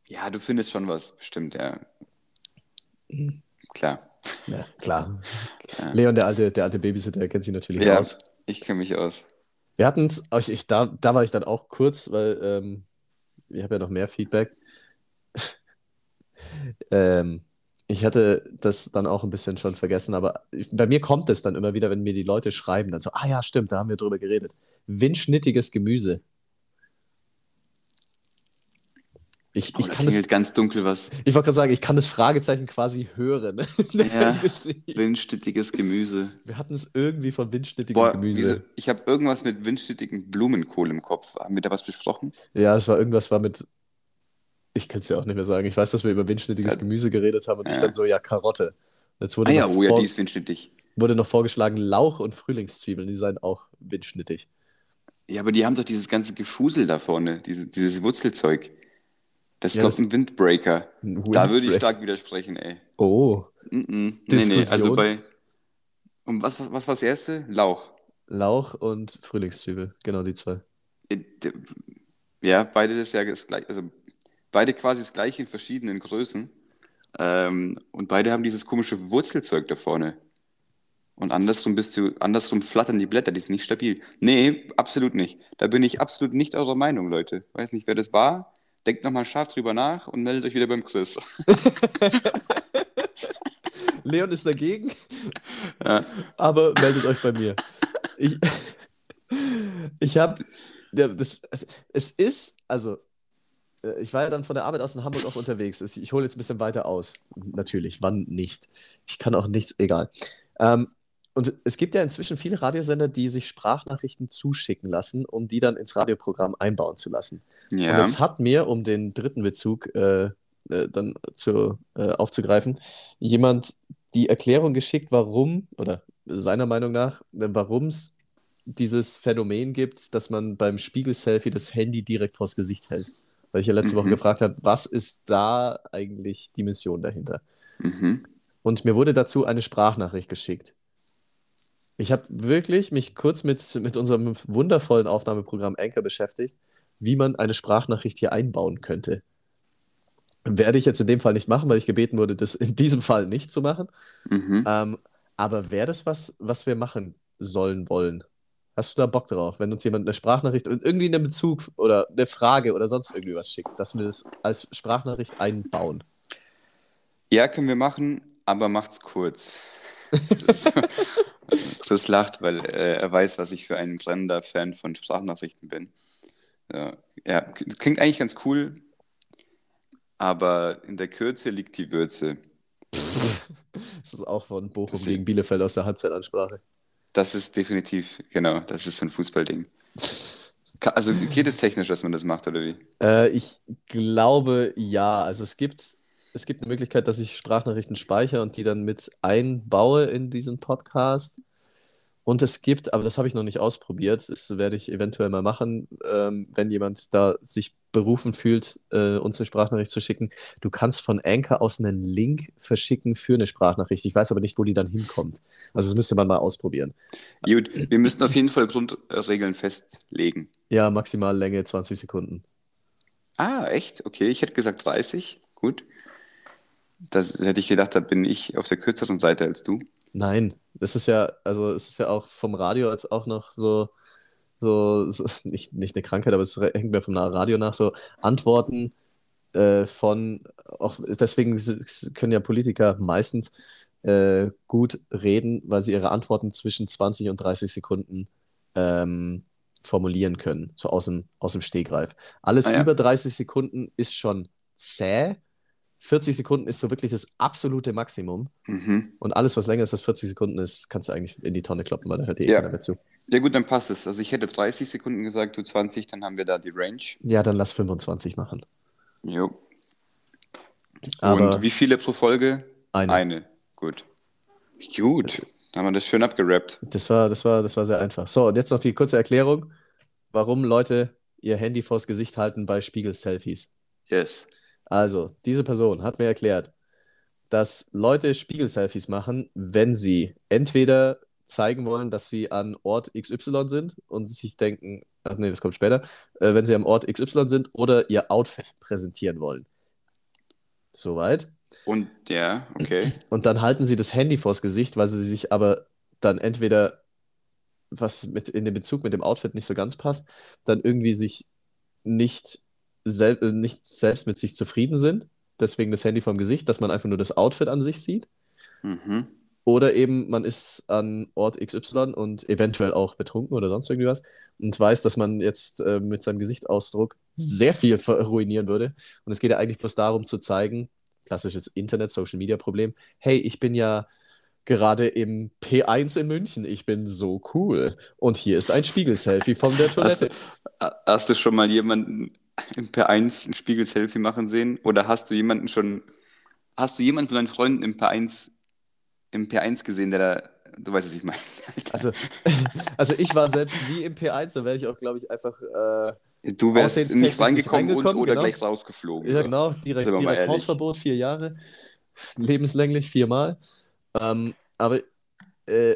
Ja, du findest schon was, bestimmt, ja. Mhm. Klar. Ja, klar. Ja. Leon, der alte, der alte Babysitter, kennt sich natürlich Ja, aus. ich kenne mich aus. Wir hatten es, da, da war ich dann auch kurz, weil ähm, ich habe ja noch mehr Feedback. ähm, ich hatte das dann auch ein bisschen schon vergessen, aber bei mir kommt es dann immer wieder, wenn mir die Leute schreiben, dann so, ah ja, stimmt, da haben wir drüber geredet. Windschnittiges Gemüse. Ich, Oh, ich kann das, ganz dunkel was. ich wollte gerade sagen, ich kann das Fragezeichen quasi hören. Ja. wir Windstittiges Gemüse. hatten es irgendwie von windschnittigem Boah, Gemüse. diese, ich habe irgendwas mit windstittigen Blumenkohl im Kopf. Haben wir da was besprochen? Ja, es war irgendwas war mit. Ich könnte es ja auch nicht mehr sagen. Ich weiß, dass wir über windschnittiges Ja. Gemüse geredet haben und ich Ja. dann so, ja, Karotte. Jetzt wurde, Ah ja, noch, oh ja, die ist windschnittig. wurde noch vorgeschlagen Lauch und Frühlingszwiebeln, die seien auch windschnittig. Ja, aber die haben doch dieses ganze Gefusel da vorne, diese, dieses Wurzelzeug. Das ist Ja, doch das- ein Windbreaker. Ein Da würde ich stark widersprechen, ey. Oh, Mm -mm. Nee, nee, also bei. Und was, was, was war das erste? Lauch. Lauch und Frühlingszwiebel, genau die zwei. Äh, Ja, beide das ja das gleiche, also beide quasi das gleiche in verschiedenen Größen. Ähm, und beide haben dieses komische Wurzelzeug da vorne. Und andersrum bist du, andersrum flattern die Blätter, die sind nicht stabil. Nee, absolut nicht. Da bin ich absolut nicht eurer Meinung, Leute. Weiß nicht, wer das war. Denkt nochmal scharf drüber nach und meldet euch wieder beim Chris. Leon ist dagegen, Ja. aber meldet euch bei mir. Ich, ich habe, ja, es ist, also, äh, ich war ja dann von der Arbeit aus in Hamburg auch unterwegs. Ich hole jetzt ein bisschen weiter aus. Natürlich, wann nicht? Ich kann auch nichts, egal. Ähm, und es gibt ja inzwischen viele Radiosender, die sich Sprachnachrichten zuschicken lassen, um die dann ins Radioprogramm einbauen zu lassen. Und Ja. jetzt hat mir, um den dritten Bezug äh, äh, dann zu, äh, aufzugreifen, jemand die Erklärung geschickt, warum, oder seiner Meinung nach, warum es dieses Phänomen gibt, dass man beim Spiegel-Selfie das Handy direkt vors Gesicht hält. Weil ich ja letzte Woche Mhm. gefragt habe, was ist da eigentlich die Mission dahinter? Mhm. Und mir wurde dazu eine Sprachnachricht geschickt. Ich habe wirklich mich kurz mit, mit unserem wundervollen Aufnahmeprogramm Anchor beschäftigt, wie man eine Sprachnachricht hier einbauen könnte. Werde ich jetzt in dem Fall nicht machen, weil ich gebeten wurde, das in diesem Fall nicht zu machen. Mhm. Ähm, aber wäre das was, was wir machen sollen wollen? Hast du da Bock drauf, wenn uns jemand eine Sprachnachricht und irgendwie einen Bezug oder eine Frage oder sonst irgendwie was schickt, dass wir das als Sprachnachricht einbauen? Ja, können wir machen, aber macht's kurz. Das- Chris lacht, weil äh, er weiß, was ich für ein brennender Fan von Sprachnachrichten bin. Ja, ja, klingt eigentlich ganz cool, aber in der Kürze liegt die Würze. Das ist auch von Bochum Das- gegen Bielefeld aus der Halbzeitansprache. Das ist definitiv, genau, das ist so ein Fußballding. Also geht es technisch, dass man das macht, oder wie? Äh, ich glaube ja. Also es gibt, es gibt eine Möglichkeit, dass ich Sprachnachrichten speichere und die dann mit einbaue in diesen Podcast. Und es gibt, aber das habe ich noch nicht ausprobiert, das werde ich eventuell mal machen, ähm, wenn jemand da sich berufen fühlt, äh, uns eine Sprachnachricht zu schicken. Du kannst von Anchor aus einen Link verschicken für eine Sprachnachricht. Ich weiß aber nicht, wo die dann hinkommt. Also das müsste man mal ausprobieren. Gut, wir müssen auf jeden Fall Grundregeln festlegen. Ja, Maximallänge 20 Sekunden. Ah, echt? Okay, ich hätte gesagt 30. Gut. Das hätte ich gedacht, da bin ich auf der kürzeren Seite als du. Nein, das ist ja, also es ist ja auch vom Radio als auch noch so, so, so nicht, nicht eine Krankheit, aber es hängt mir vom Radio nach, so Antworten äh, von, auch deswegen können ja Politiker meistens äh, gut reden, weil sie ihre Antworten zwischen 20 und 30 Sekunden ähm, formulieren können, so aus dem, aus dem Stegreif. Alles Ah, ja. über 30 Sekunden ist schon zäh. 40 Sekunden ist so wirklich das absolute Maximum. Mhm. Und alles, was länger ist als 40 Sekunden ist, kannst du eigentlich in die Tonne kloppen, weil da hört dir eh Ja. keiner mehr zu. Ja gut, dann passt es. Also ich hätte 30 Sekunden gesagt, du 20, dann haben wir da die Range. Ja, dann lass 25 machen. Jo. Aber Und wie viele pro Folge? eine. Eine. Gut. Gut. Haben wir das schön abgerappt. Das war, das war, das war sehr einfach. So, und jetzt noch die kurze Erklärung, warum Leute ihr Handy vors Gesicht halten bei Spiegel-Selfies. Yes. Also, diese Person hat mir erklärt, dass Leute Spiegel-Selfies machen, wenn sie entweder zeigen wollen, dass sie an Ort XY sind und sich denken, ach nee, das kommt später, äh, wenn sie am Ort XY sind oder ihr Outfit präsentieren wollen. Soweit. Und ja, okay. Und dann halten sie das Handy vors Gesicht, weil sie sich aber dann entweder, was mit in den Bezug mit dem Outfit nicht so ganz passt, dann irgendwie sich nicht, sel äh, nicht selbst mit sich zufrieden sind. Deswegen das Handy vorm Gesicht, dass man einfach nur das Outfit an sich sieht. Mhm. Oder eben man ist an Ort XY und eventuell auch betrunken oder sonst irgendwie was und weiß, dass man jetzt äh, mit seinem Gesichtsausdruck sehr viel ruinieren würde. Und es geht ja eigentlich bloß darum zu zeigen, klassisches Internet-Social-Media-Problem, hey, ich bin ja gerade im P1 in München, ich bin so cool. Und hier ist ein Spiegel-Selfie von der Hast, Toilette. hast du schon mal jemanden im P1 ein Spiegel-Selfie machen sehen? Oder hast du jemanden schon, hast du jemanden von deinen Freunden im P1, im P1 gesehen, der da, du weißt, was ich meine. Alter. Also, also ich war selbst nie im P1, da wäre ich auch, glaube ich, einfach äh, Du wärst nicht reingekommen und oder genau. gleich rausgeflogen. Ja, genau, direkt, direkt. Hausverbot, vier Jahre, lebenslänglich, viermal. Ähm, aber äh,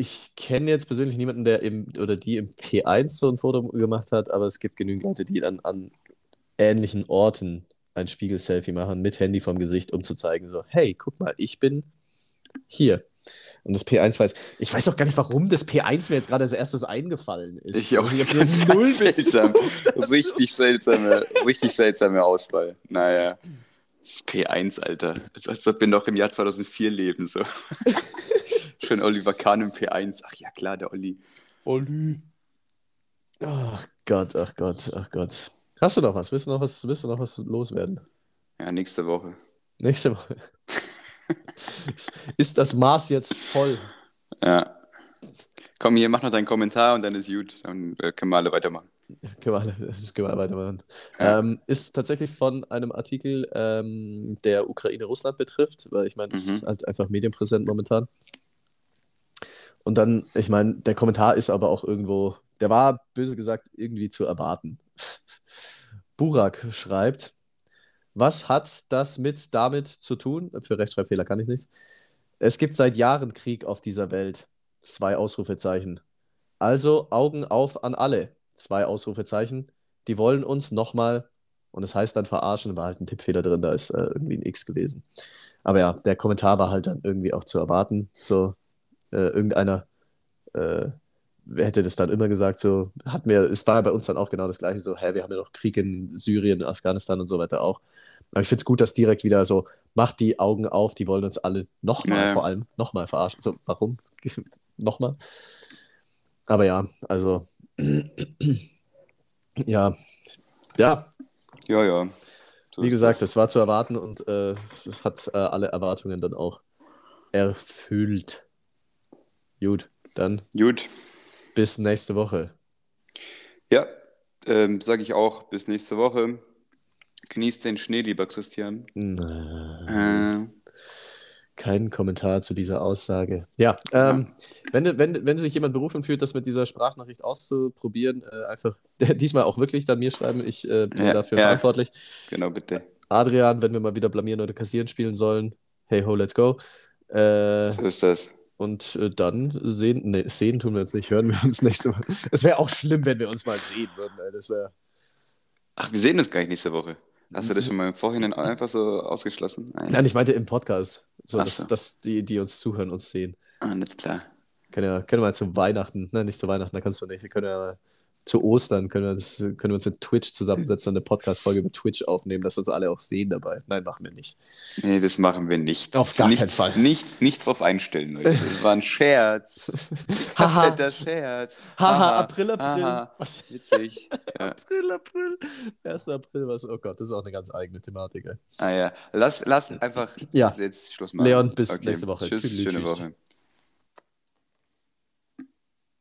ich kenne jetzt persönlich niemanden, der im oder die im P1 so ein Foto gemacht hat, aber es gibt genügend Leute, die dann an ähnlichen Orten ein Spiegel-Selfie machen mit Handy vom Gesicht, um zu zeigen, so, hey, guck mal, ich bin hier. Und das P1 weiß, ich weiß auch gar nicht, warum das P1 mir jetzt gerade als erstes eingefallen ist. Ich auch ich ganz, null ganz seltsam. Richtig seltsame, richtig seltsame Auswahl. Naja. Das ist P1, Alter. Als, als ob wir noch im Jahr 2004 leben. So. Schön Oliver Kahn im P1. Ach ja, klar, der Olli. Olli. Ach Gott, ach Gott, ach Gott. Hast du noch was? Willst du noch was, willst du noch was loswerden? Ja, nächste Woche. Nächste Woche. Ist das Maß jetzt voll? Ja. Komm hier, mach noch deinen Kommentar und dann ist gut. Dann äh, können wir alle weitermachen. Können wir, alle- das können wir weitermachen. Ja. Ähm, ist tatsächlich von einem Artikel, ähm, der Ukraine-Russland betrifft, weil ich meine, das Mhm. ist halt einfach medienpräsent momentan. Und dann, ich meine, der Kommentar ist aber auch irgendwo, der war böse gesagt irgendwie zu erwarten. Burak schreibt, was hat das mit damit zu tun? Für Rechtschreibfehler kann ich nichts. Es gibt seit Jahren Krieg auf dieser Welt. Zwei Ausrufezeichen. Also Augen auf an alle. Zwei Ausrufezeichen. Die wollen uns nochmal, und es heißt dann verarschen, war halt ein Tippfehler drin, da ist äh, irgendwie ein X gewesen. Aber ja, der Kommentar war halt dann irgendwie auch zu erwarten. So, äh, irgendeiner äh, hätte das dann immer gesagt, so, hatten wir, es war bei uns dann auch genau das Gleiche, so, hä, wir haben ja noch Krieg in Syrien, Afghanistan und so weiter auch. Aber ich finde es gut, dass direkt wieder so, macht die Augen auf, die wollen uns alle nochmal Ja. vor allem, nochmal verarschen. So, warum? nochmal? Aber ja, also, ja, ja, Ja, ja. So wie gesagt, das. das war zu erwarten und äh, es hat äh, alle Erwartungen dann auch erfüllt. Gut, dann Gut. bis nächste Woche. Ja, ähm, sage ich auch. Bis nächste Woche. Genießt den Schnee, lieber Christian. Äh, Kein Kommentar zu dieser Aussage. Ja, ähm, wenn, wenn, wenn sich jemand berufen fühlt, das mit dieser Sprachnachricht auszuprobieren, äh, einfach diesmal auch wirklich dann mir schreiben. Ich äh, bin Ja, dafür ja. verantwortlich. genau, bitte. Adrian, wenn wir mal wieder blamieren oder kassieren spielen sollen, hey ho, let's go. Äh, So ist das. Und äh, dann sehen, nee, sehen tun wir uns nicht, hören wir uns nächste Woche. Es wäre auch schlimm, wenn wir uns mal sehen würden. Ey. Das wär, Ach, wir sehen uns gar nicht nächste Woche. Hast du das schon mal im Vorhinein einfach so ausgeschlossen? Nein. nein, ich meinte im Podcast. So, dass, so. dass die, die uns zuhören, uns sehen. Ah, nicht klar. Können ja, können wir mal zu Weihnachten, nein, nicht zu Weihnachten, da kannst du nicht. Wir können ja mal zu Ostern können wir, uns, können wir uns in Twitch zusammensetzen und eine Podcast-Folge über Twitch aufnehmen, dass uns alle auch sehen dabei. Nein, machen wir nicht. Nee, das machen wir nicht. Auf gar nicht, keinen Fall. Nicht, nicht drauf einstellen, Leute. Das war ein Scherz. Haha. Fetter Scherz. Haha, April, April. Was? Witzig. Ja. April, April. 1. April, was? Oh Gott, das ist auch eine ganz eigene Thematik. Ey. Ah ja, lass, lass einfach Ja. jetzt Schluss machen. Leon, bis nächste Woche. Tschüss, Tschüss, schöne tschüss. Woche.